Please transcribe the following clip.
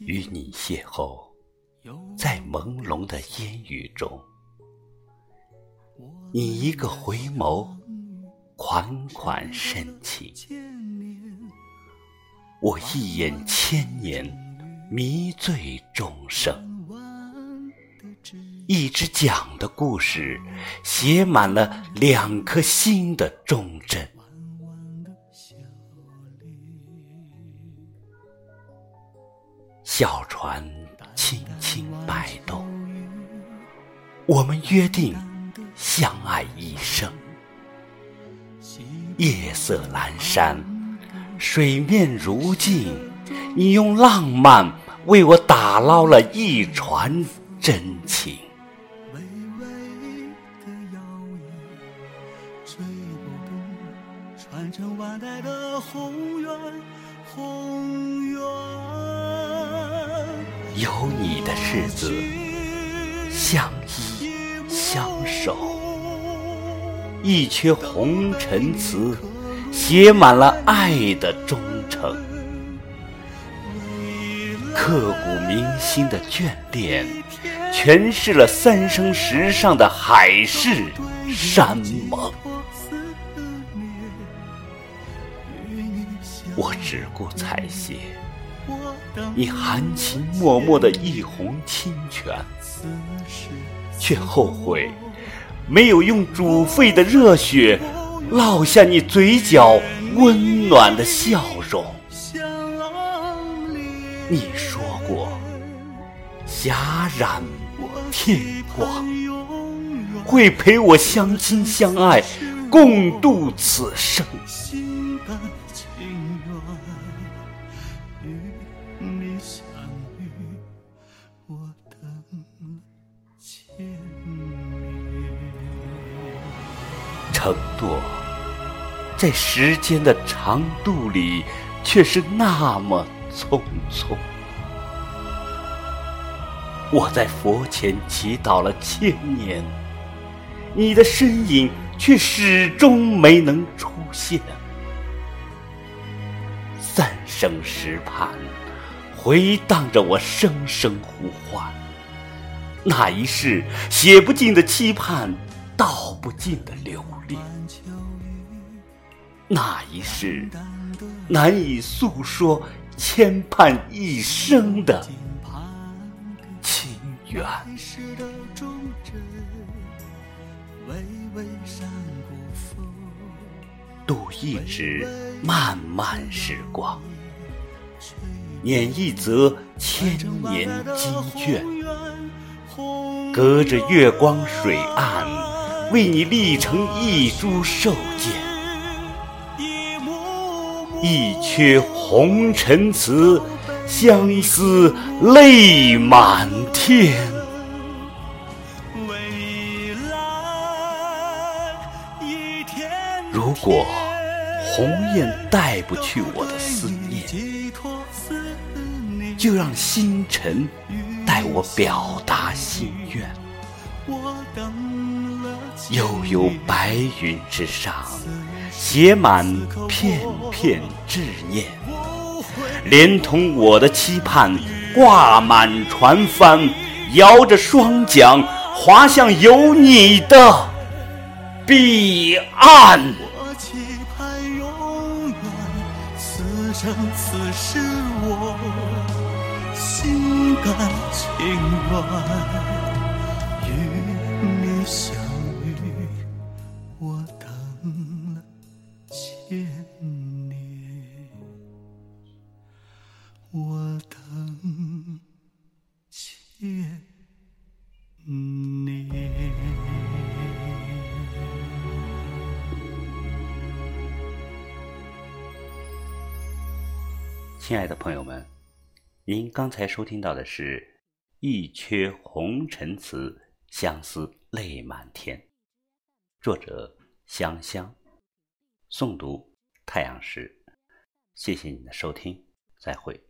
与你邂逅在朦胧的烟雨中，你一个回眸，款款深情；我一眼千年，迷醉众生。一支讲的故事，写满了两颗心的忠贞。小船轻轻摆动，我们约定相爱一生。夜色阑珊，水面如镜，你用浪漫为我打捞了一船真情。传承万代的宏远，宏远。有你的日子，相依相守，一阙红尘词，写满了爱的忠诚。刻骨铭心的眷恋，诠释了三生石上的海誓山盟。我只顾采撷你含情脉脉的一泓清泉，却后悔没有用煮沸的热血烙下你嘴角温暖的笑容。你说过，霞染天光，会陪我相亲相爱，共度此生。情愿与你相遇，我等千承诺，在时间的长度里，却是那么匆匆。我在佛前祈祷了千年，你的身影却始终没能出现。三生石畔，回荡着我声声呼唤。那一世写不尽的期盼，道不尽的留恋。那一世难以诉说，牵绊一生的情缘。渡一纸漫漫时光，捻一则千年积怨，隔着月光水岸，为你立成一株寿笺，一阙红尘词，相思泪满天。如果鸿雁带不去我的思念，就让星辰带我表达心愿。悠悠白云之上，写满片片执念，连同我的期盼，挂满船帆，摇着双桨，划向有你的彼岸。是，我心甘情愿与你相亲爱的朋友们，您刚才收听到的是《一阙红尘词，相思泪满天》，作者香香，诵读太阳石。谢谢你的收听，再会。